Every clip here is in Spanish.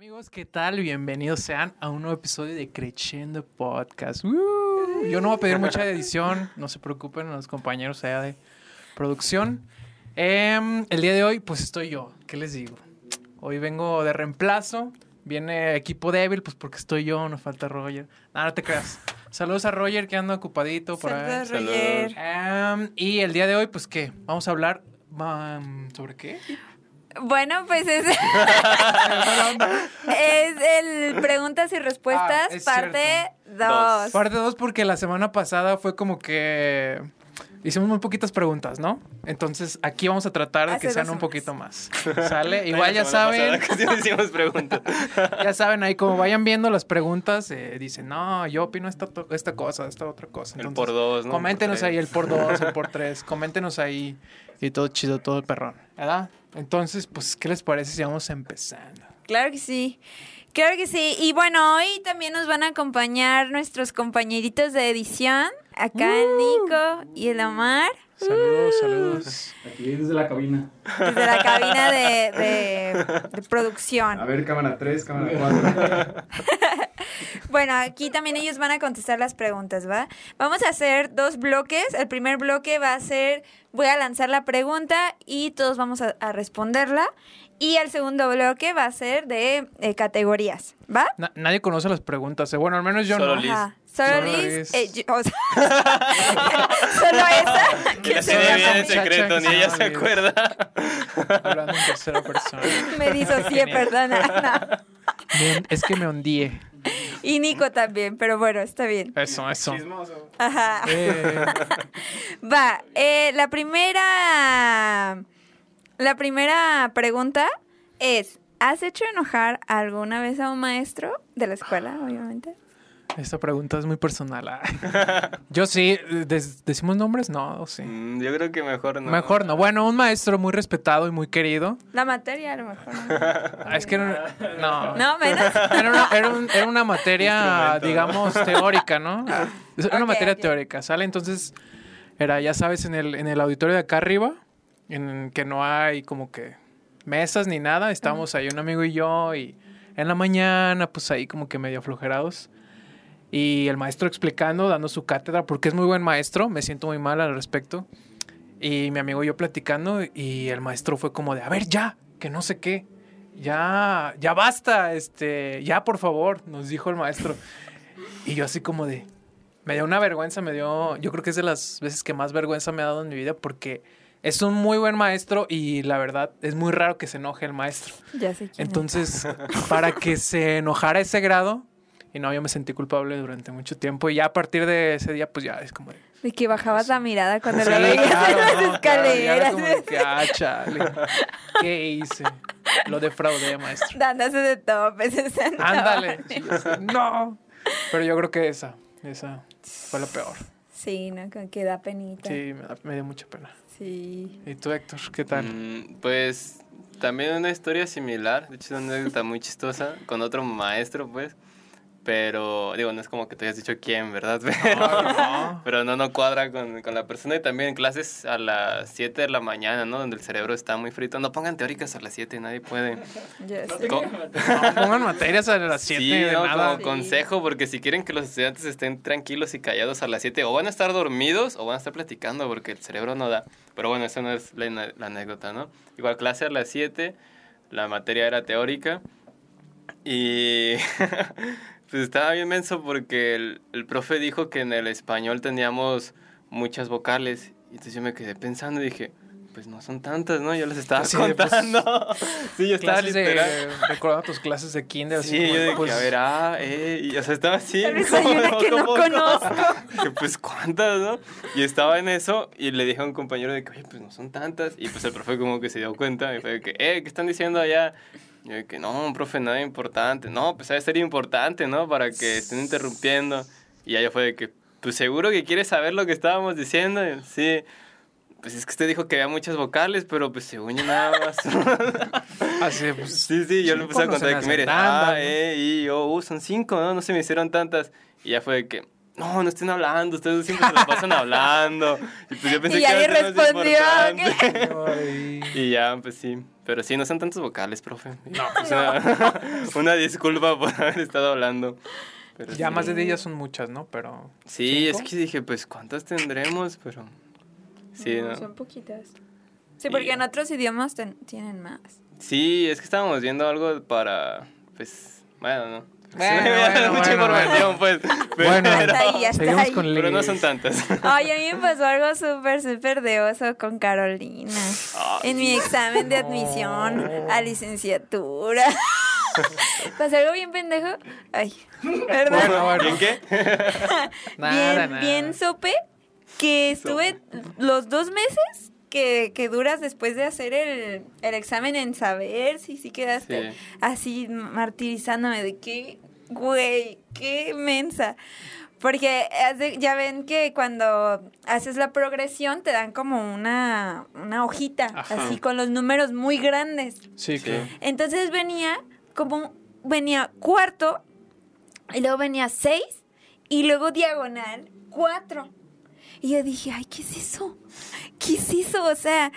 Amigos, ¿qué tal? Bienvenidos sean a un nuevo episodio de Creciendo Podcast. ¡Woo! Yo no voy a pedir mucha edición, no se preocupen los compañeros allá de producción. Em, el día de hoy, pues estoy yo, ¿qué les digo? Hoy vengo de reemplazo, viene equipo débil, pues porque estoy yo, nos falta Roger. No, no te creas. Saludos a Roger que anda ocupadito por ahí. Saludos, Roger. Em, y el día de hoy, pues qué, vamos a hablar um, sobre qué? Bueno, pues es, es el preguntas y respuestas, Ah, parte cierto. 2. Parte 2 porque la semana pasada fue como que hicimos muy poquitas preguntas, ¿no? Entonces aquí vamos a tratar de Hace que sean un poquito más. ¿Sale? Igual ya saben, hicimos preguntas. ya saben ahí como vayan viendo las preguntas, eh, dicen, no, yo opino esta, esta cosa, esta otra cosa. El por dos, ¿no? Coméntenos Por ahí el por dos, el por tres, coméntenos ahí y todo chido, todo perrón, ¿verdad? Entonces, pues, ¿qué les parece si vamos empezando? Claro que sí. Claro que sí. Y bueno, hoy también nos van a acompañar nuestros compañeritos de edición. Acá el Nico y el Omar. Saludos, saludos. Aquí desde la cabina. Desde la cabina de, de- de producción. A ver, cámara 3, cámara 4. Bueno, aquí también ellos van a contestar las preguntas, ¿va? Vamos a hacer dos bloques. El primer bloque va a ser, voy a lanzar la pregunta y todos vamos a, a responderla. Y el segundo bloque va a ser de eh, categorías, ¿va? Na- nadie conoce las preguntas, eh. bueno, al menos yo Solo no. Liz. Solo Liz. Eh, yo- o sea, solo esa. Que se llama bien en secreto, ni ella se acuerda. Hablando en tercera persona. Me disocié, perdona. no. Bien, es que me hundí. Y Nico también, pero bueno, está bien. Eso, eso. Ajá. Eh, Va, eh, la primera. La primera pregunta es: ¿Has hecho enojar alguna vez a un maestro de la escuela, obviamente? Esta pregunta es muy personal. ah. Yo sí, ¿decimos nombres? No, sí. Mm, Yo creo que mejor no. Mejor no. Bueno, un maestro muy respetado y muy querido. La materia, a lo mejor. ¿no? Es que era, no. No, menos. Era una, era un- era una materia, digamos, teórica, ¿no? Es una materia teórica, ¿sale? Entonces, era, ya sabes, en el, en el auditorio de acá arriba, en que no hay como que mesas ni nada, estábamos ahí un amigo y yo, y en la mañana, pues ahí como que medio aflojerados. Y el maestro explicando, dando su cátedra, porque es muy buen maestro, me siento muy mal al respecto. Y mi amigo y yo platicando, y el maestro fue como de, a ver, ya, que no sé qué. Ya, ya basta, este, ya por favor, nos dijo el maestro. Y yo así como de, me dio una vergüenza, me dio, yo creo que es de las veces que más vergüenza me ha dado en mi vida porque es un muy buen maestro y la verdad es muy raro que se enoje el maestro. Ya sé quién es. Entonces, para que se enojara a ese grado, y no, yo me sentí culpable durante mucho tiempo y ya a partir de ese día, pues ya es como de... Que bajabas la mirada cuando Sí, lo veías claro, en las no, claro, ya era escaleras. como de que, ah, chale, ¿qué hice? Lo defraudé, maestro. Dándose de topes. Ándale. Sí, no. Pero yo creo que esa, esa fue la peor. Sí, ¿no? Que da penita. Sí, me, da- me dio mucha pena. Sí. ¿Y tú, Héctor, qué tal? Mm, Pues también una historia similar, de hecho es una anécdota muy chistosa, con otro maestro, pues. Pero, digo, no es como que te hayas dicho quién, ¿verdad? Pero No, no. pero no, no cuadra con, con la persona. Y también en clases a las 7 de la mañana, ¿no? Donde el cerebro está muy frito. No pongan teóricas a las 7, nadie puede. Co- No pongan materias a las 7 Sí, de no, nada. como Sí. consejo, porque si quieren que los estudiantes estén tranquilos y callados a las 7, o van a estar dormidos o van a estar platicando, porque el cerebro no da. Pero bueno, esa no es la, la anécdota, ¿no? Igual clase a las 7, la materia era teórica, y pues estaba bien menso porque el, el profe dijo que en el español teníamos muchas vocales, y entonces yo me quedé pensando y dije... Pues no son tantas, ¿no? Yo les estaba Así de, pues, contando. sí, yo estaba Clases de, literal. recordaba tus clases de kinder. así Sí, como, yo de pues, a ver, ah, eh, y, o sea, estaba así. Hay una que no conozco. Que, pues, ¿cuántas, no? Y estaba en eso, y le dije a un compañero de que, oye, pues, no son tantas, y pues el profe como que se dio cuenta, y fue de que, eh, ¿qué están diciendo allá? Yo de que, no, profe, nada importante. No, pues, debe ser importante, ¿no? Para que estén interrumpiendo. Y yo fue de que, pues, seguro que quieres saber lo que estábamos diciendo, sí. Pues es que usted dijo que había muchas vocales, pero pues según yo nada más. Así, pues, Sí, sí, yo le empecé a ¿Cómo se contar que, mire, ah, eh, y yo, uh, son cinco, ¿no? No se me hicieron tantas. Y ya fue de que, no, no estén hablando, ustedes siempre se la pasan hablando. Y pues yo pensé Y que ahí respondió. Y ya, pues sí. Pero sí, no son tantos vocales, profe. No. Una, una disculpa por haber estado hablando. Pero Ya sí. más de ellas son muchas, ¿no? Pero. Sí, es que dije, pues, ¿cuántas tendremos? Pero. Sí, No, ¿no? Son poquitas. Sí, porque en otros idiomas ten- tienen más. Sí, es que estábamos viendo algo para. Pues. Bueno, no. Bueno, Sí, bueno, mucha bueno, información, pues. Bueno, pero, Hasta ahí, hasta seguimos ahí. con pero no son tantas. Ay, a mí me pasó algo súper, súper de oso con Carolina. En mi examen de admisión a licenciatura. ¿Pasó algo bien pendejo? Ay, ¿verdad? Bueno, bueno. ¿Y en qué? Nada, bien, nada. bien sope que estuve los dos meses que, que duras después de hacer el, el examen en saber si sí quedaste Sí. así martirizándome de que, güey, qué mensa. Porque ya ven que cuando haces la progresión te dan como una, una hojita, Ajá. así con los números muy grandes. Sí, Sí. claro. Entonces venía como, venía cuarto, y luego venía seis, y luego diagonal, cuatro. Y yo dije, ay, ¿qué es eso? ¿Qué es eso? O sea,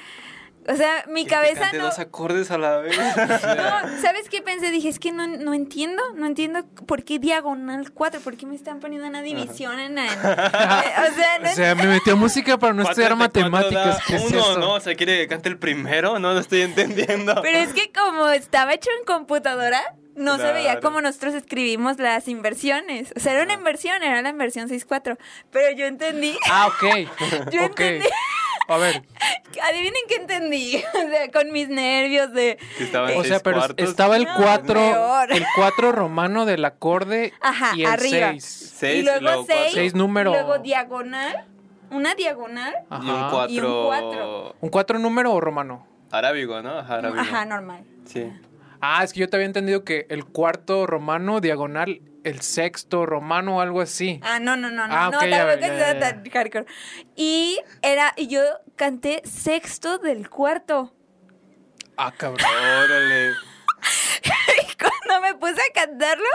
o sea, mi cabeza cante no... dos acordes a la vez. No, ¿sabes qué pensé? Dije, es que no, no entiendo, no entiendo por qué diagonal 4, por qué me están poniendo una división en el... o sea, no O sea, me metió música para no estudiar matemáticas. ¿Qué es uno? ¿no? O sea, ¿quiere que cante el primero? No, no estoy entendiendo. Pero es que como estaba hecho en computadora, no se veía Claro. como nosotros escribimos las inversiones. O sea, era una inversión, era la inversión 6-4. Pero yo entendí, Ah, ok. Yo ok. entendí. A ver, adivinen qué entendí. O sea, con mis nervios de... Que estaba en o sea, pero cuartos. estaba el No, 4, peor. el 4 romano del acorde Ajá, y el arriba. 6. Seis, y luego luego 6. cuatro. Seis número. Luego diagonal. Una diagonal. Y un Ajá. cuatro. Y un cuatro. ¿Un 4 número o romano? Arábigo, ¿no? Ajá, arábigo. Ajá, normal. Sí. Ah, es que yo te había entendido que el cuarto romano diagonal, el sexto romano o algo así. Ah, no, no, no, no. Ah, no, ok, ya, tampoco ya, estaba ya, tan hardcore. Y era, y yo canté sexto del cuarto. Ah, cabrón. Órale. Y cuando me puse a cantarlo,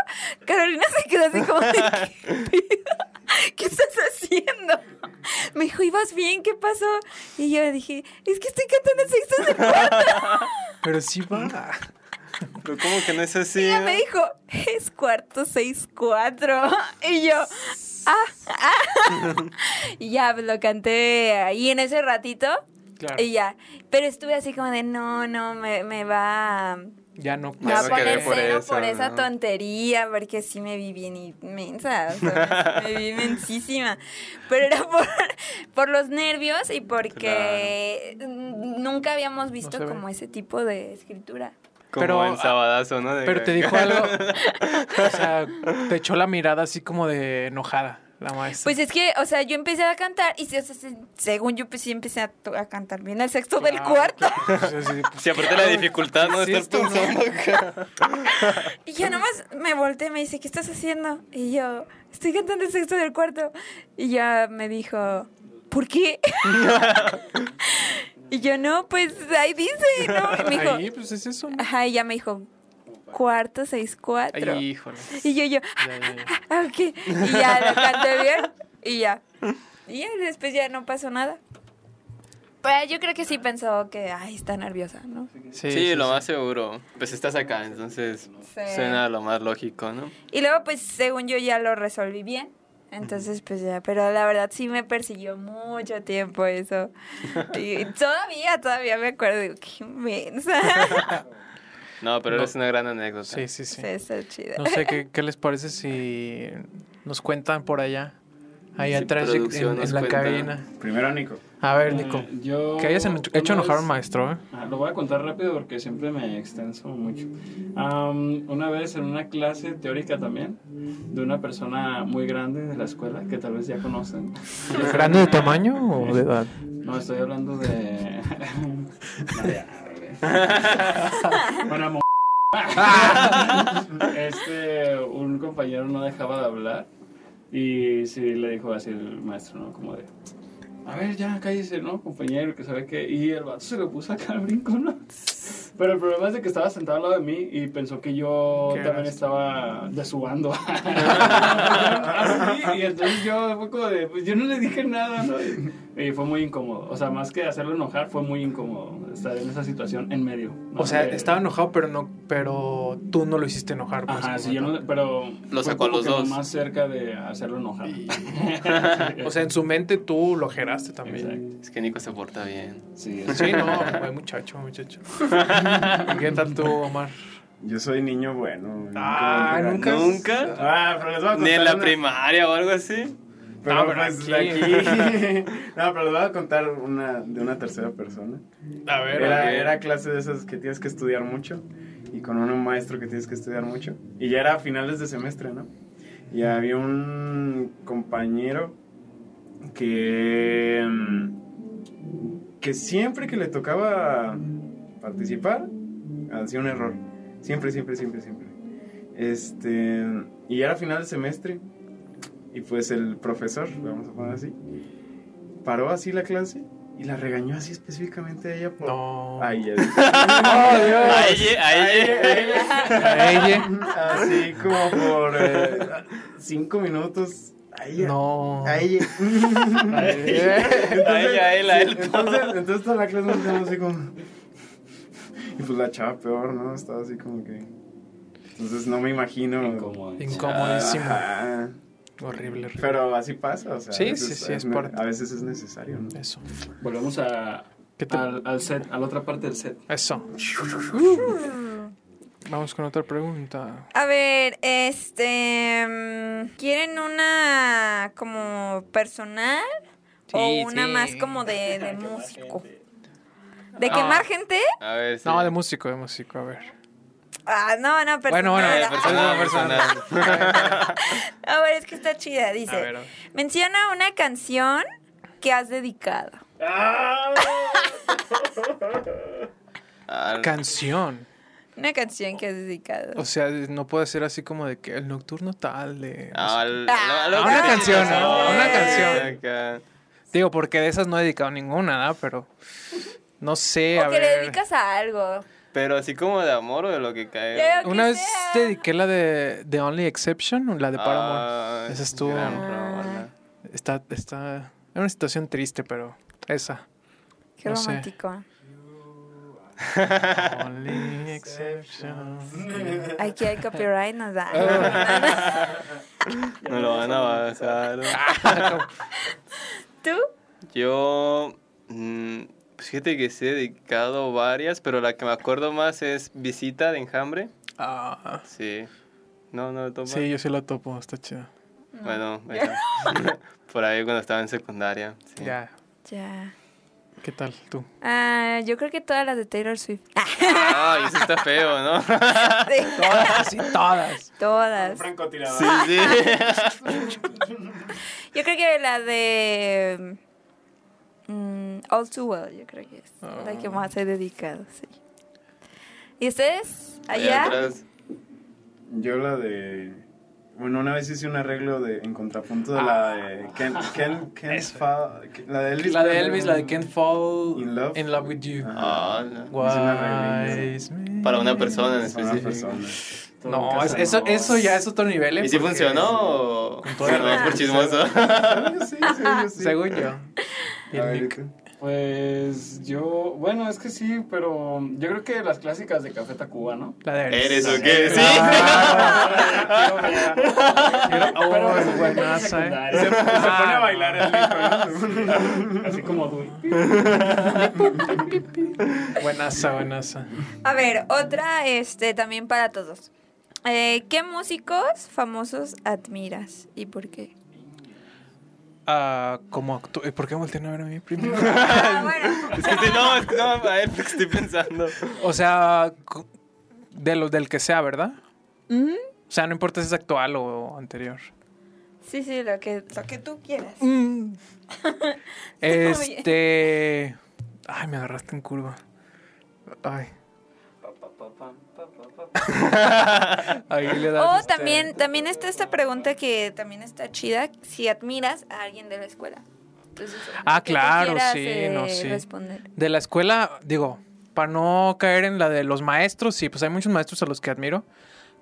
Carolina se quedó así como de, ¿qué? ¿Qué estás haciendo? Me dijo, ¿ibas bien? ¿Qué pasó? Y yo dije, es que estoy cantando sexto del cuarto. Pero sí va. Pero ¿cómo que no es así? Y ella me dijo, es cuarto seis cuatro. Y yo, ah, ah. Y ya pues, lo canté ahí en ese ratito. Claro. Y ya. Pero estuve así como de, no, no, me, me va... Ya no. Me va a poner por cero eso, por esa ¿no? tontería, porque sí me vi bien inmensa, o sea, me vi inmensísima. Pero era por, por los nervios y porque nunca habíamos visto como ese tipo de escritura. Como Pero, en ah, sabadazo, ¿no? De Pero que- te dijo algo. O sea, te echó la mirada así como de enojada la maestra. Pues es que, o sea, yo empecé a cantar y se- se- se- según yo, pues sí empecé a, cantar bien el sexto del cuarto. claro. Sea, sí, pues, Si aparte la dificultad, ¿no? Sí, estar ¿no? pensando acá. Y yo nomás me volteé y me dice, ¿qué estás haciendo? Y yo, estoy cantando el sexto del cuarto. Y ya me dijo, ¿por qué? Y yo, no, pues ahí dice, ¿no? Y me dijo, Ahí, pues es eso. ¿no? ajá, y ya me dijo, cuarto, seis, cuatro. Ay, híjole. Y yo, yo, Ya, ya, ya. ah, ok. Y ya lo canté bien y ya. Y ya después ya no pasó nada. Pues yo creo que sí pensó que, ay, está nerviosa, ¿no? Sí, lo más seguro. Pues estás acá, entonces Sí. suena lo más lógico, ¿no? Y luego, pues, según yo ya lo resolví bien. Entonces, pues ya, pero la verdad sí me persiguió mucho tiempo eso. Y todavía, todavía me acuerdo, digo, qué inmensa. No, pero No. es una gran anécdota. Sí, sí, sí. Sí, está chida. No sé ¿qué, qué les parece si nos cuentan por allá. Ahí atrás en, en nos la cabina. Primero, Nico. A ver, Nico. Eh, yo Que hayas en- una hecho enojar a vez- un maestro, ¿eh? Ah, lo voy a contar rápido porque siempre me extenso mucho. Am, una vez en una clase teórica también, de una persona muy grande de la escuela, que tal vez ya conocen. ¿Grande de tamaño o de edad? No, estoy hablando de... Bueno, mo- este, un compañero no dejaba de hablar y sí le dijo así el maestro, ¿no? Como de, a ver, ya cállese, ¿no, compañero? Que sabe que... Y el vato se lo puso acá al brinco, ¿no? Pero el problema es de que estaba sentado al lado de mí y pensó que yo ¿Qué también estaba desubando. Así, y entonces yo fue como de, pues yo no le dije nada, ¿no? Y, y fue muy incómodo. O sea, más que hacerlo enojar, fue muy incómodo estar en esa situación en medio. ¿no? O sea, De- estaba enojado, pero no, pero tú no lo hiciste enojar. pues, Ajá, sí, yo no, pero Lo sacó a los dos. más cerca de hacerlo enojar. O sea, en su mente tú lo geraste también. Exacto. Es que Nico se porta bien. Sí, Sí, no, buen muchacho, muchacho. ¿Y qué tal tú, Omar? Yo soy niño bueno. Ah, nunca. ¿Nunca? Ah, pero les voy a contar Ni en la una- primaria o algo así. Pero No, pero pues aquí. de aquí. no, pero les voy a contar una de una tercera persona. A ver, Era, ok. era clase de esas que tienes que estudiar mucho y con un maestro que tienes que estudiar mucho. Y ya era a finales de semestre, ¿no? Y había un compañero que, mm, que siempre que le tocaba participar, hacía un error. Siempre, siempre, siempre, siempre. Este, y era final de semestre. Y pues el profesor, vamos a poner así, paró así la clase y la regañó así específicamente a ella por... No. Ay, ya. ¡Oh, Dios! A ella, a ella. A ella. Así como por eh, cinco minutos. A ella. No. A ella. A ella, a él, a él. Entonces, entonces toda la clase nos quedamos así como. Y pues la chava peor, ¿no? Estaba así como que. Entonces no me imagino. Incomodísimo. Ajá. Horrible, horrible. Pero así pasa, o sea. Sí, a veces sí, sí, es parte. A veces es necesario, ¿no? Eso. Volvemos a, ¿Qué te- al, al set, a la otra parte del set. Eso. Vamos con otra pregunta. A ver, este. mm, ¿Quieren una como personal? o una sí. más como de, de músico. ¿De Ah. quemar gente? A ver, sí. No, de músico, de músico, a ver. Ah, no, no, personal. Bueno, bueno, Eh, Ah, personal, personal. A ver, es que está chida, dice. A ver, a ver. Menciona una canción que has dedicado. Ah, Canción. Una canción que has dedicado. O sea, no puede ser así como de que el nocturno tal de... ah, al- lo- lo- una canción, ¿no? Una canción. Digo, porque de esas no he dedicado ninguna, ¿verdad? Pero no sé, a o que le ver. dedicas a algo. Pero así como de amor o de lo que cae. Ya, que Una vez sea. dediqué la de The Only Exception, la de Paramore. Ah, Esa estuvo- gran rola. Está, está... Era una situación triste, pero esa. Qué no romántico. Only Exception. Aquí hay copyright, nos da. No lo van a bajar. ¿Tú? Yo. mm, fíjate que sí he dedicado varias, pero la que me acuerdo más es Visita de Enjambre. Ah, Sí. No, no, toma. sí, yo sí la topo, está chida. Bueno, por ahí cuando estaba en secundaria. Sí. Ya, Ya. ¿qué tal tú? Ah, yo creo que todas las de Taylor Swift. Ay, eso está feo, ¿no? Sí, Todas, sí, todas. todas. Francotirador. Sí, sí. Yo creo que la de mm, All Too Well, yo creo que es la que más he dedicado, sí. ¿Y ustedes? Allá ¿Allá? atrás. Yo la de. Bueno, una vez hice un arreglo de, en contrapunto de la de. Ken, Ken, Ken Fa- la de Elvis. La de Elvis, la de Can't Fall In Love. With You. Ah, no. Para una persona en específico. Todo No, es- eso, eso ya es otro nivel. ¿eh? ¿Y si funcionó o todo Perdón el- por chismoso? Según yo sí, según yo sí. Pues yo, bueno, es que sí, pero yo creo que las clásicas de Café Tacuba, ¿no? La de ¿Eres o qué? Sí. Oh, Pero es buenaza, ¿eh? Se, se pone a bailar el Nico, Así como Dui. Buenaza, buenaza. A ver, otra este también para todos. Eh, ¿Qué músicos famosos admiras y por qué? Ah, como actúa. ¿Por qué voltean a ver a mí primero? Ah, bueno. Es que no, es que no, a porque estoy pensando. o sea, de lo, del que sea, ¿verdad? O sea, no importa si es actual o anterior. Sí, sí, lo que, lo que tú quieras. Este. Ay, me agarraste en curva. Ay. Ahí le das. O este- también, también está esta pregunta que también está chida, si admiras a alguien de la escuela. Entonces, Ah, claro, quieras, sí, eh, no, sí. responder. De la escuela, digo, para no caer en la de los maestros, sí, pues hay muchos maestros a los que admiro,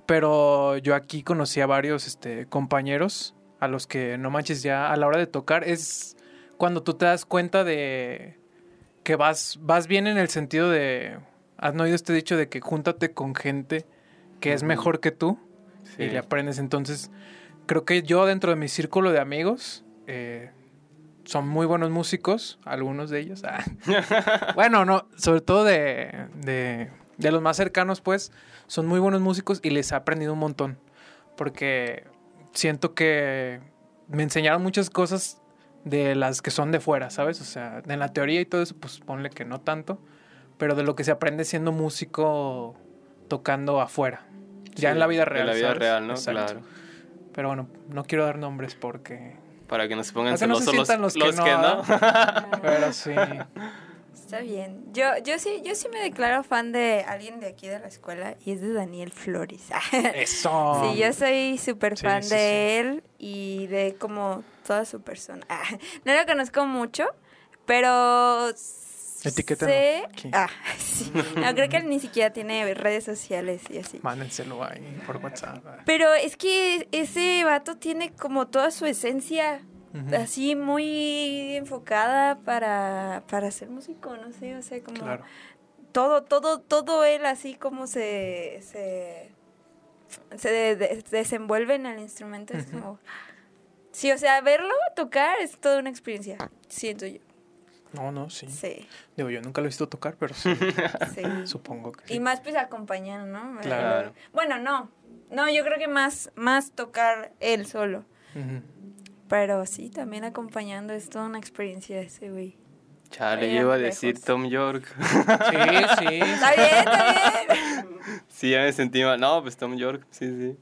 pero yo aquí conocí a varios este, compañeros a los que no manches ya a la hora de tocar es cuando tú te das cuenta de que vas, vas bien en el sentido de, has oído este dicho de que júntate con gente que es mejor que tú Sí. y le aprendes. Entonces, creo que yo dentro de mi círculo de amigos eh, son muy buenos músicos, algunos de ellos. ah. bueno, no, sobre todo de, de, de los más cercanos, pues, son muy buenos músicos y les he aprendido un montón. Porque siento que me enseñaron muchas cosas de las que son de fuera, ¿sabes? O sea, en la teoría y todo eso, pues ponle que no tanto, pero de lo que se aprende siendo músico tocando afuera. Ya Sí, en la vida en real. la vida ¿sabes? real, ¿no? Exacto. Claro. Pero bueno, no quiero dar nombres porque. Para que no se pongan que no se celosos los, los que los no, que no. Pero sí. Está bien. Yo, yo sí, yo sí me declaro fan de alguien de aquí de la escuela y es de Daniel Flores. Eso. Sí, yo soy súper Sí, fan sí, de sí. él y de como toda su persona. no lo conozco mucho, pero Sé... aquí. Ah, sí. No, creo que él ni siquiera tiene redes sociales y así. Mándenselo ahí por WhatsApp. Pero es que ese vato tiene como toda su esencia así muy enfocada para, para ser músico, no sé, o sea, como Claro. todo, todo, todo él así como se, se, se de- de- desenvuelve en el instrumento, es como... Sí, o sea, verlo tocar es toda una experiencia, siento yo. No, no, sí. Sí, Digo, yo nunca lo he visto tocar, pero sí, sí. supongo que Y sí. más pues acompañar, ¿no? Claro. Bueno, no. No, yo creo que más, más tocar él solo. Pero sí, también acompañando es toda una experiencia ese güey. Chale, yo iba a lejos. decir Tom York. Sí, sí. Está bien, está bien. sí, ya me sentí mal. No, pues Tom York, sí, sí.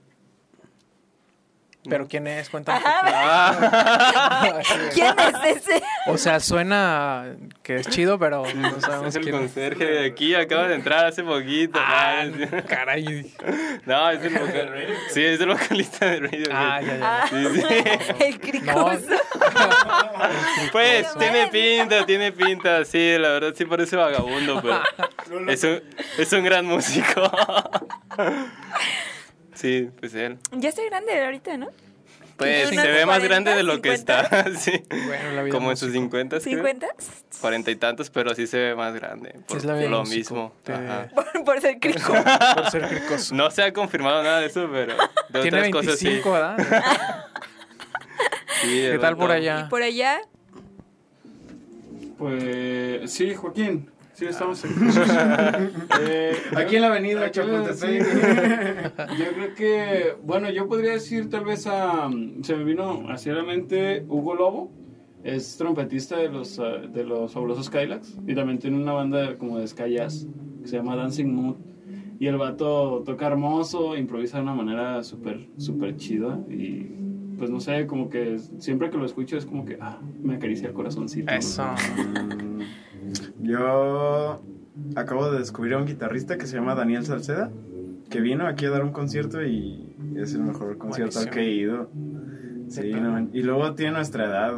Pero ¿quién es? Cuéntame. Ah, ¿Quién es ese? o sea, suena que es chido, pero no es sabemos el quién es. conserje de aquí, acaba de entrar hace poquito. Ah, caray. No, es el vocalista. Sí, es el vocalista de Radiohead. Ah, ya, ya. Sí, sí. El cricoso. Pues Pero tiene bueno. pinta, tiene pinta, sí, la verdad sí parece vagabundo, pero es un, es un gran músico. Sí, pues él. Ya estoy grande ahorita, ¿no? Pues se ve más 40, grande de lo que 50. está, sí. Bueno, la vida Como en sus músico. 50, creo. ¿50? Cuarenta y tantos, pero sí se ve más grande. Por es la vida lo músico, mismo. te- Ajá. Por, por ser crico. Por ser cricoso. No se ha confirmado nada de eso, pero de Tiene otras cosas sí. 25, ¿verdad? Sí, ¿Qué tal por verdad. Y allá? por allá, Pues sí, Joaquín. Sí, estamos aquí. Eh, Aquí en la avenida en Chapultepec. sí. Yo creo que, bueno, yo podría decir tal vez a, se me vino hacia la mente Hugo Lobo, es trompetista de los, ah, de los fabulosos Kylax y también tiene una banda como de ska jazz que se llama Dancing Mood y el vato toca hermoso, improvisa de una manera súper, súper chida y pues no sé, como que siempre que lo escucho es como que, ah, me acaricia el corazoncito. Eso. Yo acabo de descubrir a un guitarrista que se llama Daniel Salceda, que vino aquí a dar un concierto y es el mejor concierto al que he ido. Sí, no, y luego tiene nuestra edad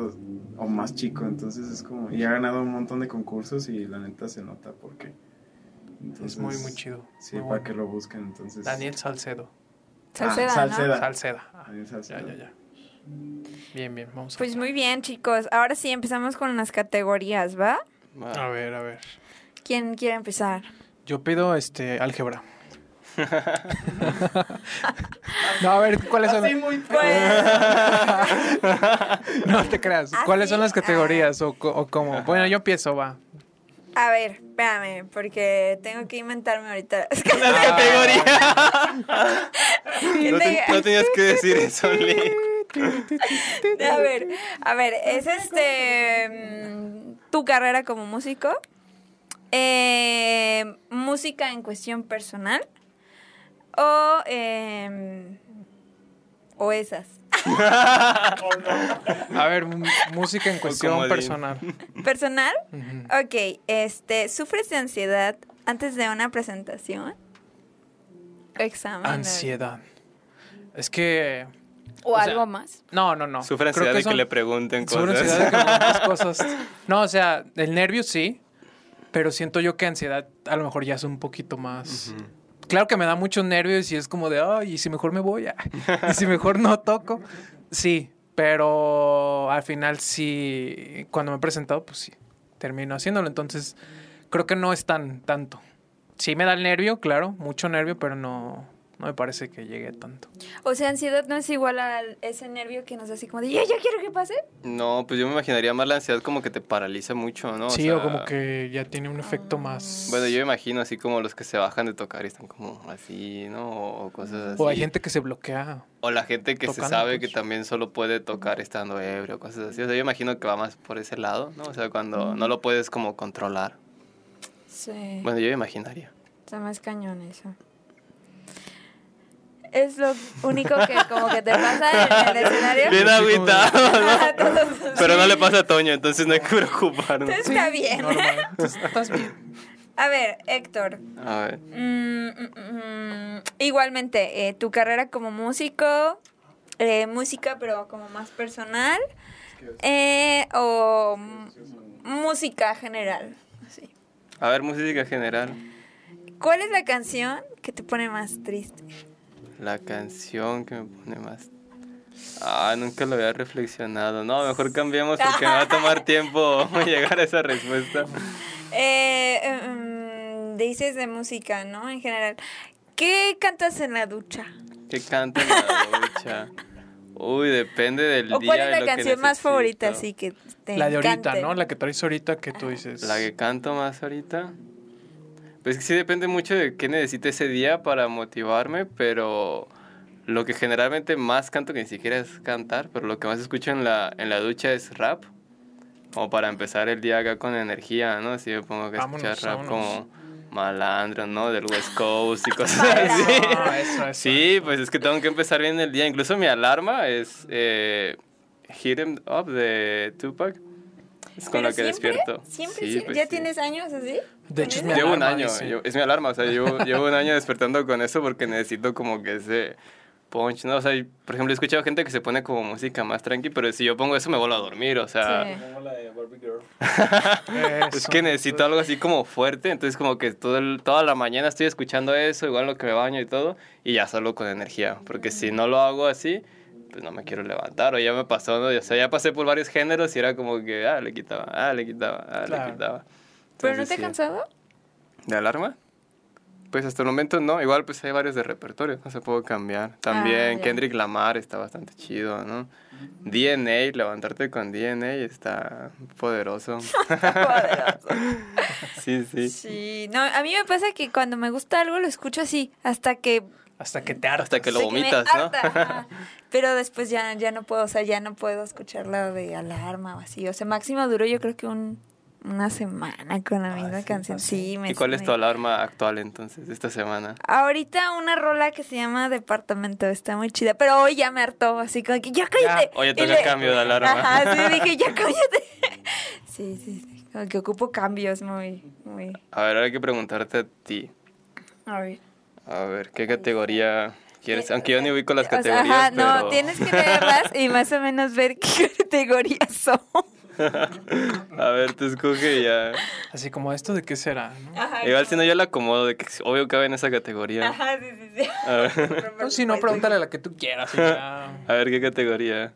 o, más chico, entonces es como... Y ha ganado un montón de concursos y la neta se nota porque... Es muy, muy chido. Sí, Muy para bueno. que lo busquen, entonces... Daniel Salcedo. Salceda, Ah, Salceda. ¿no? Salceda. Ah, Daniel ya, Salceda. ya, ya. Bien, bien. Vamos a Pues muy bien, chicos. Ahora sí empezamos con las categorías, ¿va? A ver, a ver. ¿Quién quiere empezar? Yo pido este álgebra. no, a ver, ¿cuáles son? Así muy No te creas. ¿Cuáles son las categorías o, cómo? Bueno, yo empiezo, va. A ver, espérame, porque tengo que inventarme ahorita. Las categorías. No, te- no tenías que decir eso, Lee. A ver, a ver, es este mm, tu carrera como músico, eh, música en cuestión personal o em, o esas A ver, música en cuestión personal. personal. Ok, este, ¿sufres de ansiedad antes de una presentación? Examen. Ansiedad. Es que. O, o sea, algo más. No, no, no. Sufre ansiedad de que le pregunten Sufre cosas. ansiedad de que cosas. No, o sea, el nervio sí, pero siento yo que ansiedad a lo mejor ya es un poquito más... Claro que me da muchos nervios y es como de, ay, ¿y si mejor me voy? ¿Y si mejor no toco? Sí, pero al final sí, cuando me he presentado, pues sí, termino haciéndolo. Entonces, creo que no es tan tanto. Sí me da el nervio, claro, mucho nervio, pero no, no me parece que llegue tanto. O sea, ansiedad no es igual a ese nervio que nos da así como de, ya, ya quiero que pase. No, pues yo me imaginaría más la ansiedad como que te paraliza mucho, ¿no? sí, o sea, como que ya tiene un efecto más... Bueno, yo me imagino así como los que se bajan de tocar y están como así, ¿no? O cosas así. O hay gente que se bloquea. O la gente que se sabe pues. que también solo puede tocar estando ebrio, cosas así. O sea, yo imagino que va más por ese lado, ¿no? O sea, cuando no lo puedes como controlar. Sí. Bueno, yo me imaginaría. Está más cañón eso. Es lo único que como que te pasa en el escenario. Bien agüitado, ¿no? todos- Pero no le pasa a Toño, entonces no hay que preocuparnos. Está bien. Estás bien. A ver, Héctor. A ver. mm, mm, mm, igualmente, eh, tu carrera como músico, eh, música pero como más personal, eh, o música general. así. A ver, música general. ¿Cuál es la canción que te pone más triste? La canción que me pone más... Ah, nunca lo había reflexionado. No, mejor cambiemos porque me va a tomar tiempo llegar a esa respuesta. Eh, eh, mm, dices de música, ¿no? En general. ¿Qué cantas en la ducha? ¿Qué canta en la ducha? Uy, depende del ¿O día. cuál es la canción más favorita, así que te La de ahorita? ¿no? La que traes ahorita que tú dices. La que canto más ahorita. Pues que sí depende mucho de qué necesite ese día para motivarme, pero lo que generalmente más canto, que ni siquiera es cantar, pero lo que más escucho en la, en la ducha es rap. Como para empezar el día acá con energía, ¿no? Así me pongo a Vámonos, escuchar rap vámonos. como malandro, ¿no? Del West Coast y cosas así. Ah, eso, eso. Sí, pues es que tengo que empezar bien el día. Incluso mi alarma es eh, Hit 'em Up de Tupac. Es con ¿Pero la que siempre? despierto. ¿Siempre? Sí, sí? pues ¿Ya sí. tienes años así? De hecho, es mi Llevo un alarma, año, dice. yo- es mi alarma, o sea, llevo, llevo un año despertando con eso porque necesito como que ese punch, ¿no? O sea, por ejemplo, he escuchado gente que se pone como música más tranqui, pero si yo pongo eso me vuelvo a dormir, o sea, Sí. Es que necesito algo así como fuerte, entonces como que todo el- toda la mañana estoy escuchando eso, igual lo que me baño y todo, y ya salgo con energía, porque si no lo hago así, pues no me quiero levantar, o ya me pasó, ¿no? O sea, ya pasé por varios géneros y era como que, ah, le quitaba, ah, le quitaba, ah, Claro. le quitaba. ¿Pero no te ha sí. cansado? ¿De alarma? Pues hasta el momento no. Igual pues hay varios de repertorio, no se puedo cambiar. También Ah. Kendrick Lamar está bastante chido, ¿no? DNA, levantarte con DNA está poderoso. sí, sí. Sí. No, a mí me pasa que cuando me gusta algo lo escucho así, hasta que... Hasta que te hartas. Hasta que lo hasta vomitas, ¿no? harta. Pero después ya, ya no puedo, o sea, ya no puedo escuchar la de alarma o así. O sea, máximo duró yo creo que un, una semana con la misma canción. Sí, me ¿Y cuál es tu alarma actual entonces, esta semana? Ahorita una rola que se llama Departamento, está muy chida, pero hoy ya me hartó, así como que ya cállate. Oye, Y toca le- cambio de alarma. Ajá, sí, dije, ya cállate. Sí, sí, sí, como que ocupo cambios muy, muy... A ver, ahora hay que preguntarte a ti. A ver. A ver, ¿qué categoría quieres? Aunque yo ni ubico las O sea, categorías, ajá, pero... no, tienes que leerlas y más o menos ver qué categorías son. A ver, te escoge y ya. Así como esto de qué será, ¿no? Ajá, Igual si no, yo la acomodo, de que obvio cabe en esa categoría. Ajá, sí, sí, sí. A ver, No, si no, pregúntale la que tú quieras. ya. a ver, ¿qué categoría?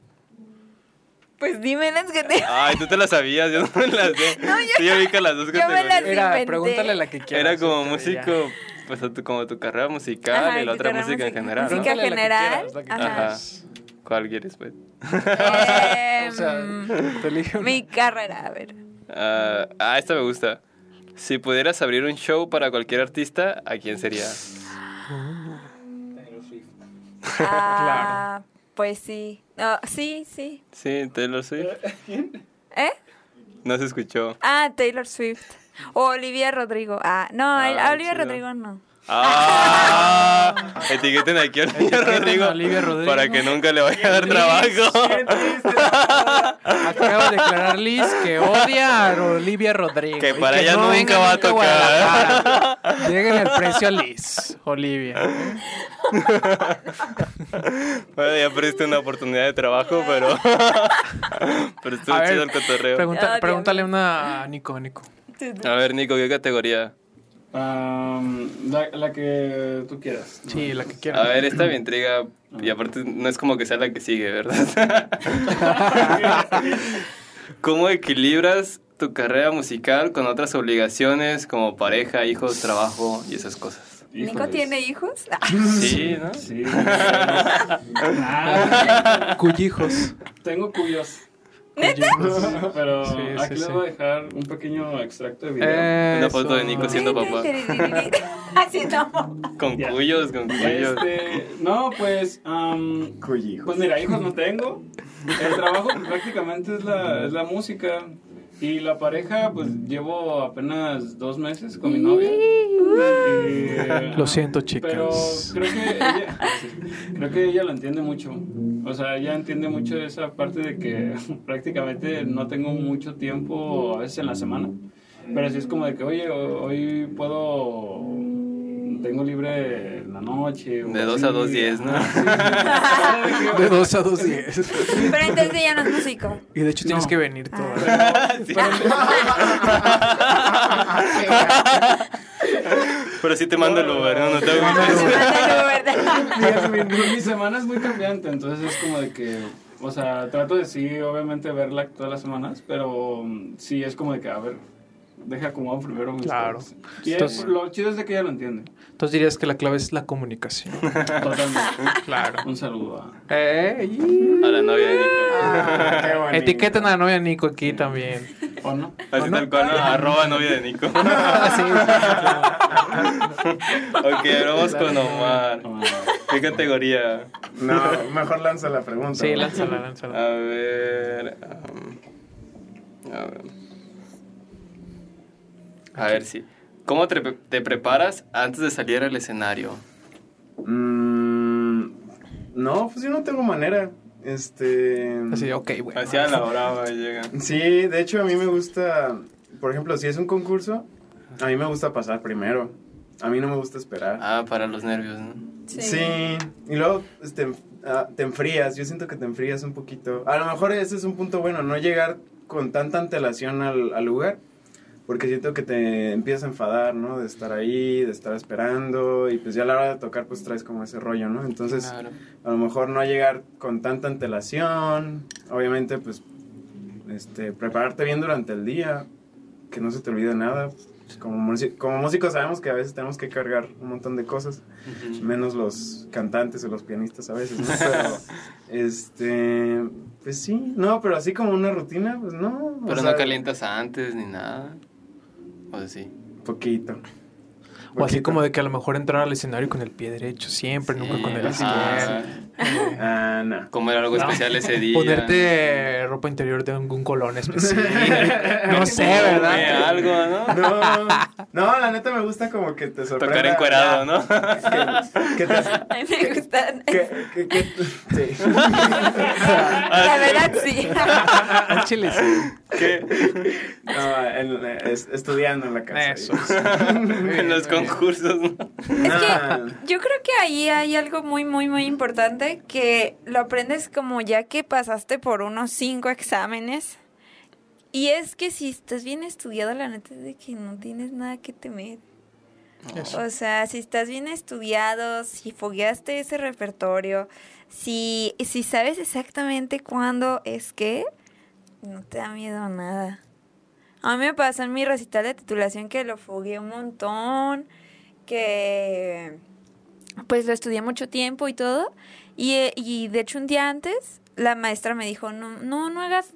Pues dime las que te... Ay, tú te la sabías, yo no me las sé. Sí, yo vi que las dos Yo me las categorías. Era, inventé. pregúntale la que quieras. Era como músico, pues a tu- como tu carrera musical Ajá, y la otra música en general, ¿no? Música Pregúntale la que general, quieras, la que ajá. quieras. ¿Cuál quieres, pues? Em, O sea, te elijo una. mi carrera, a ver. Ah, ah, esta me gusta. Si pudieras abrir un show para cualquier artista, ¿a quién sería? Taylor Swift. Ah, Pues sí. No, sí, sí. Sí, Taylor Swift. ¿Eh? No se escuchó. Ah, Taylor Swift. O Olivia Rodrigo. Ah, no, Ah, el- Olivia chido. Rodrigo no. ¡Ah! Etiqueten aquí a Olivia Etiqueten a Rodrigo, para que nunca le vaya a dar trabajo. Acaba de declarar Liz que odia a Olivia Rodrigo. Que para ella nunca va a tocar. Lleguen el precio a Liz, Olivia. Bueno, ya perdiste una oportunidad de trabajo, pero. pero estuvo A ver, chido el cotorreo. Pregunta- pregúntale una a Nico, Nico. A ver, Nico, ¿qué categoría? Am, la, la que tú quieras. Sí, la que A quieras. ver, esta me intriga. Y aparte, no es como que sea la que sigue, ¿verdad? ¿Cómo equilibras tu carrera musical con otras obligaciones como pareja, hijos, trabajo y esas cosas? ¿Nico tiene hijos? Sí, ¿no? Sí. Ah, Cuyijos. tengo cuyos. Cuyijos. Pero Sí, sí, aquí les sí. voy a dejar un pequeño extracto de video. Una Eso. foto de Nico siendo papá. Así no. Con cuyos, con cuyos. Este, no, pues, Cuyijos. pues mira, hijos no tengo. El trabajo prácticamente es la, es la música. Y la pareja, pues llevo apenas dos meses con mi novia. Y, eh, Lo siento, chicas. Pero creo que ella, creo que ella lo entiende mucho. O sea, ella entiende mucho esa parte de que prácticamente no tengo mucho tiempo a veces en la semana. Pero sí es como de que, oye, ho- hoy puedo. Tengo libre en la noche. o De dos así. a dos diez, ¿no? Ajá, sí. De 2 a 2 10. Pero entonces ya no es músico. Y de hecho tienes No. que venir todo. Sí. Pero sí te mando el Uber, ¿no? No te hago mi, mi- mi semana es muy cambiante, entonces es como de que, o sea, trato de sí, obviamente verla todas las semanas, pero mm, sí es como de que, a ver, deja acomodo primero mis Claro. cosas. Y es- lo chido es de que ella lo entiende, Entonces dirías que la clave es la comunicación. totalmente. Claro. Un saludo a... Eh, A la novia de Nico. Ah, qué bonito. Etiqueten a la novia Nico aquí también. ¿O no? Así tal cual, ¿no? Arroba novia de Nico. ok, ahora vamos con Omar. ¿Qué categoría? No, mejor lanza la pregunta. Sí, ¿no? lánzala, A lánzala. ver. um, a ver. A ver, sí. ¿Cómo te, pre- te preparas antes de salir al escenario? Mm, no, pues yo no tengo manera. Este. Así, ok, güey. Hacia la brava llegan. Sí, de hecho a mí me gusta, por ejemplo, si es un concurso, a mí me gusta pasar primero. A mí no me gusta esperar. Ah, para los nervios, ¿no? Sí. y luego este, ah, te enfrías, yo siento que te enfrías un poquito. A lo mejor ese es un punto bueno, no llegar con tanta antelación al, al lugar, porque siento que te empiezas a enfadar, ¿no? De estar ahí, de estar esperando, y pues ya a la hora de tocar pues traes como ese rollo, ¿no? Entonces Claro. a lo mejor no llegar con tanta antelación, obviamente pues este, prepararte bien durante el día, que no se te olvide nada. Como, como músicos sabemos que a veces tenemos que cargar un montón de cosas menos los cantantes o los pianistas a veces, ¿no? Pero, este, pues sí, no, pero así como una rutina, pues no. Pero sea, no calientas antes ni nada. O sí. Poquito. O así como de que a lo mejor entrar al escenario con el pie derecho, siempre, nunca con el izquierdo. Ah, no. Comer algo especial ese día. Ponerte ropa interior de algún colón especial. no sé, ¿verdad? Algo, ¿no? No, no, la neta me gusta como que te sorprenda. Tocar encuerado, ¿no? Que, que te, A mí me gustan. que, que, que- sí. La verdad, sí. Al chile sí. ¿Qué? No, en- es- estudiando en la casa. Eso. en los concursos, ¿no? Es que yo creo que ahí hay algo muy, muy, muy importante que lo aprendes como ya que pasaste por unos cinco exámenes. Y es que si estás bien estudiado, la neta es de que no tienes nada que temer. Eso. O sea, si estás bien estudiado, si fogueaste ese repertorio, si, si sabes exactamente cuándo es que, no te da miedo nada. A mí me pasó en mi recital de titulación que lo fogueé un montón, que pues lo estudié mucho tiempo y todo. Y, eh, y de hecho un día antes la maestra me dijo, no, no, no hagas,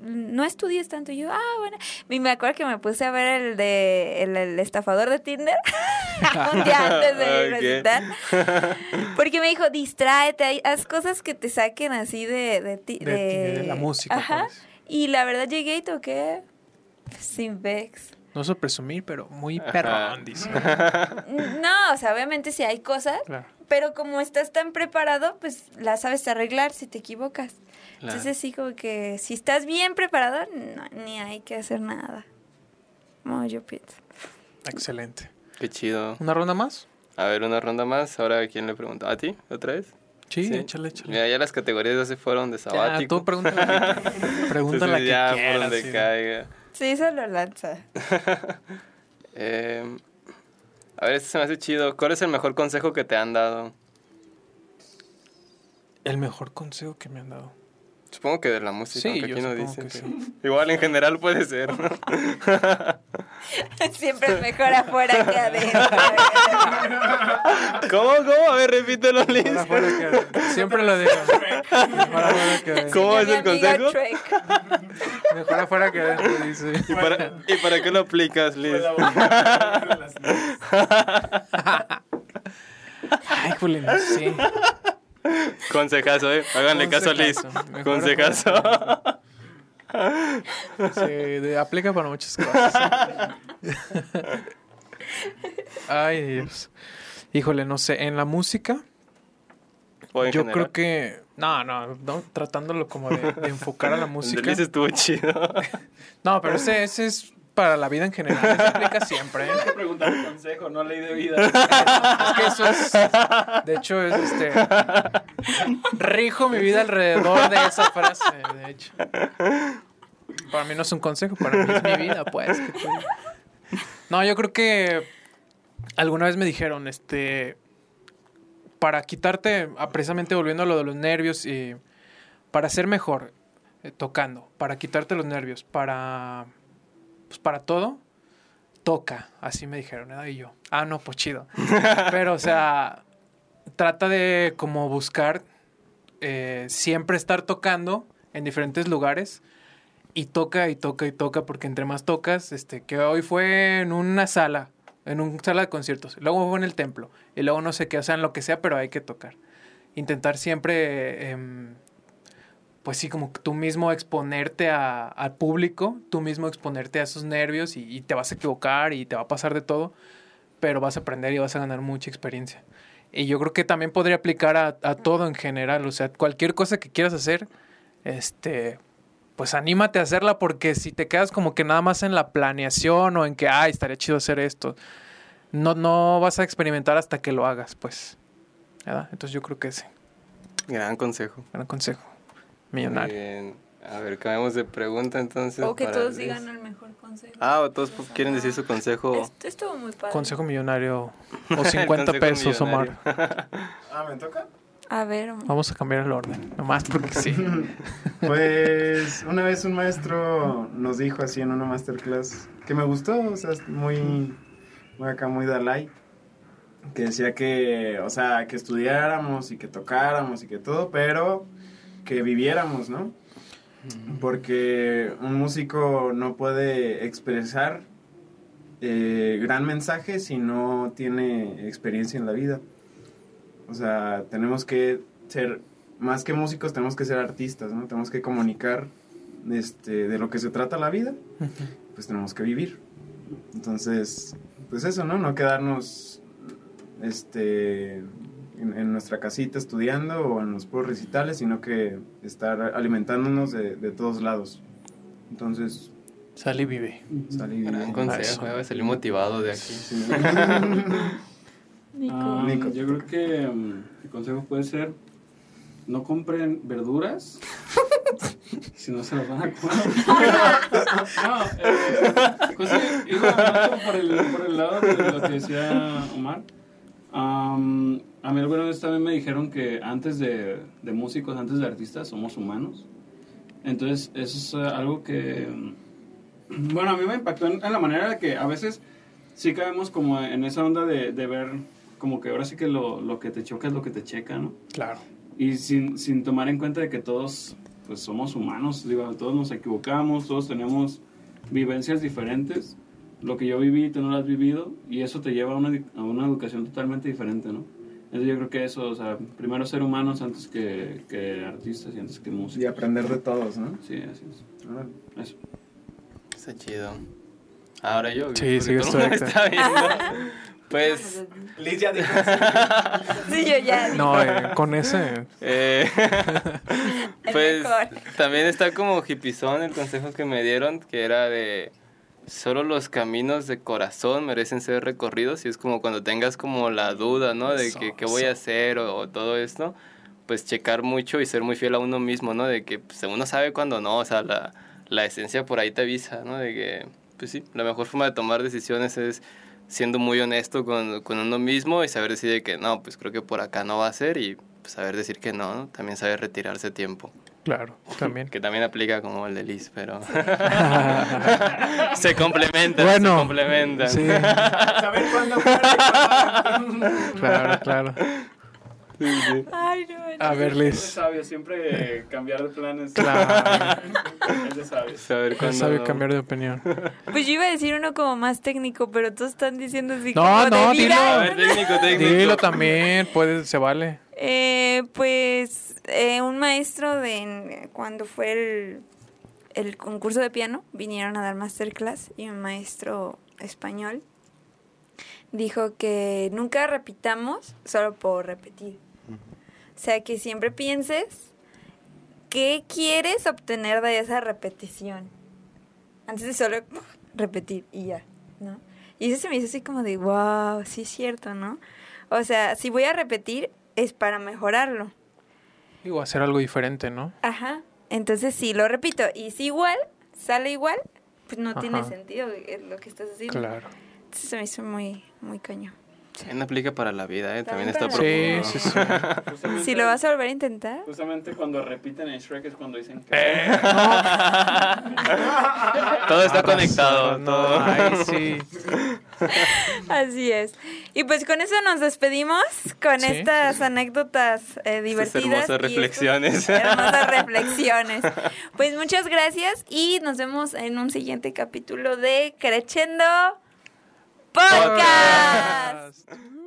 no estudies tanto. Y yo, ah, bueno. Y me acuerdo que me puse a ver el de el, el estafador de Tinder un día antes de mi Ok. recital. Porque me dijo, distráete, hay- haz cosas que te saquen así de... De, ti- De, de la música. Ajá. pues. Y la verdad llegué y toqué sin vex. No sé presumir, pero muy perrón, dice. No, o sea, obviamente sí hay cosas, Claro. Pero como estás tan preparado, pues la sabes arreglar si te equivocas. Claro. Entonces sí, como que si estás bien preparado, no, ni hay que hacer nada. No, yo pienso. Excelente. Qué chido. ¿Una ronda más? A ver, una ronda más. Ahora, ¿a quién le pregunto? ¿A ti? ¿Otra vez? Sí, Sí. échale, échale. Mira, ya las categorías ya se fueron de Ya, sabático. tú pregúntale. Pregúntale Entonces, que ya quieras. por donde sí. caiga. Sí, eso lo lanza. Eh, A ver, este se me hace chido. ¿Cuál es el mejor consejo que te han dado? El mejor consejo que me han dado. Supongo que de la música, Sí, aunque aquí no dicen. sí. Igual en general puede ser. ¿no? Siempre es mejor afuera que adentro. ¿Cómo, cómo? A ver, repítelo, Liz. Que- Siempre lo digo. Ahora fuera que ¿Cómo es el consejo? Mejor afuera que adentro, dice. ¿Y para, ¿Y para qué lo aplicas, Liz? Ay, Julián, sí. Consejazo, ¿eh? Háganle caso a Liz. Consejazo. Aplica para muchas cosas. Ay, Dios. Híjole, no sé, en la música, O en yo general. creo que. No, no, no, tratándolo como de, de enfocar a la El música. Liz estuvo chido. No, pero ese, ese es para la vida en general. Ese aplica siempre. ¿eh? preguntar un consejo, no ley de vida. Es que eso es. De hecho, es este. Rijo mi vida alrededor de esa frase, de hecho. Para mí no es un consejo, para mí es mi vida, pues. No, yo creo que. Alguna vez me dijeron, este. Para quitarte, ah, precisamente volviendo a lo de los nervios, y para ser mejor eh, tocando, para quitarte los nervios, para. Pues para todo, toca, así me dijeron, ¿verdad? Y yo, ah, no, pues chido. Pero, o sea, trata de como buscar eh, siempre estar tocando en diferentes lugares y toca y toca y toca porque entre más tocas, este, que hoy fue en una sala, en una sala de conciertos, luego fue en el templo y luego no sé qué, o sea, en lo que sea, pero hay que tocar. Intentar siempre, em, pues sí, como tú mismo exponerte a- al público, tú mismo exponerte a esos nervios y, y te vas a equivocar y te va a pasar de todo, pero vas a aprender y vas a ganar mucha experiencia. Y yo creo que también podría aplicar a, a todo en general, o sea, cualquier cosa que quieras hacer, este, pues anímate a hacerla porque si te quedas como que nada más en la planeación o en que, ay, estaría chido hacer esto, no, no vas a experimentar hasta que lo hagas, pues. ¿verdad? Entonces yo creo que ese, Gran consejo. gran consejo. Millonario. bien. A ver, cambiamos de pregunta entonces. O que para todos Liz. digan el mejor consejo. Ah, o todos pues, quieren decir su consejo. Esto estuvo muy padre. Consejo millonario o El 50 consejo pesos, Omar. millonario. Ah, ¿me toca? A ver, Vamos a cambiar el orden, nomás porque sí. Pues una vez un maestro nos dijo así en una masterclass que me gustó, o sea, muy, muy acá, muy Dalai, que decía que, o sea, que estudiáramos y que tocáramos y que todo, pero que viviéramos, ¿no? Porque un músico no puede expresar eh, gran mensaje si no tiene experiencia en la vida. O sea, tenemos que ser, más que músicos, tenemos que ser artistas, ¿no? Tenemos que comunicar este, de lo que se trata la vida, pues tenemos que vivir. Entonces, pues eso, ¿no? No quedarnos este, en, en nuestra casita estudiando o en los puros recitales, sino que estar alimentándonos de, de todos lados. Entonces, Sal y vive. salir Gran Eso. consejo. Ya voy a salir motivado de aquí. Sí. Nico. Ah, Nico. Yo creo que mm, el consejo puede ser no compren verduras si no se las van a comer. no, eh, pues sí, iba mucho por el, por el lado de lo que decía Omar. Am, a mí alguna vez también me dijeron que antes de, de músicos, antes de artistas, somos humanos. Entonces, eso es eh, algo que, mm, bueno, a mí me impactó en, en la manera de que a veces sí caemos como en esa onda de, de ver como que ahora sí que lo, lo que te choca es lo que te checa, ¿no? Claro. Y sin, sin tomar en cuenta de que todos pues somos humanos, digo, todos nos equivocamos, todos tenemos vivencias diferentes. Lo que yo viví, tú no lo has vivido, y eso te lleva a una, a una educación totalmente diferente, ¿no? Entonces yo creo que eso, o sea, primero ser humanos antes que, que artistas y antes que Y músicos. aprender de todos, ¿no? Sí, así es. Órale. Eso. Está chido. Ahora yo. Sí, sí, estoy está viendo. Pues, Liz ya dijo Sí, yo ya. No, eh, con ese. eh, pues también está como hipizón el consejo que me dieron, que era de solo los caminos de corazón merecen ser recorridos y es como cuando tengas como la duda, ¿no? De Eso, que qué voy a hacer o, o todo esto, pues checar mucho y ser muy fiel a uno mismo, ¿no? De que pues, uno sabe cuando no, o sea, la, la esencia por ahí te avisa, ¿no? De que, pues sí, la mejor forma de tomar decisiones es siendo muy honesto con, con uno mismo y saber decir de que no, pues creo que por acá no va a ser y pues, saber decir que no, ¿no? También saber retirarse tiempo. Claro, también. Que también aplica como el de Liz, pero se complementan, Bueno, se complementan. Sí, Saber cuándo fuera y Ay, no. A ver, Es de Liz. sabio, siempre cambiar de planes. Claro. Es de sabio. Saber Es cuándo sabio no. cambiar de opinión. Pues yo iba a decir uno como más técnico, pero todos están diciendo así No, como no, de vida. A ver, técnico, técnico. Dilo también, puede, se vale. Eh, pues eh, un maestro de cuando fue el, el concurso de piano vinieron a dar masterclass y un maestro español dijo que nunca repitamos solo por repetir. O sea, que siempre pienses qué quieres obtener de esa repetición. Antes de solo repetir y ya, ¿no? Y eso se me hizo así como de, wow, sí es cierto, ¿no? O sea, si voy a repetir es para mejorarlo. Digo, hacer algo diferente, ¿no? Ajá. Entonces, si lo repito y si igual, sale igual, pues no tiene sentido eh, lo que estás haciendo. Claro. Entonces se me hizo muy, muy caño. También aplica para la vida, ¿eh? También, está Sí, profundo. sí, sí. Justamente- Si lo vas a volver a intentar, Justamente cuando repiten en Shrek es cuando dicen que... Eh. Todo está conectado. No, todo. ay, sí. así es. Y pues con eso nos despedimos con Sí, estas anécdotas eh, divertidas. hermosas estas reflexiones. Hermosas reflexiones. Pues muchas gracias y nos vemos en un siguiente capítulo de Crescendo Podcast. Podcast.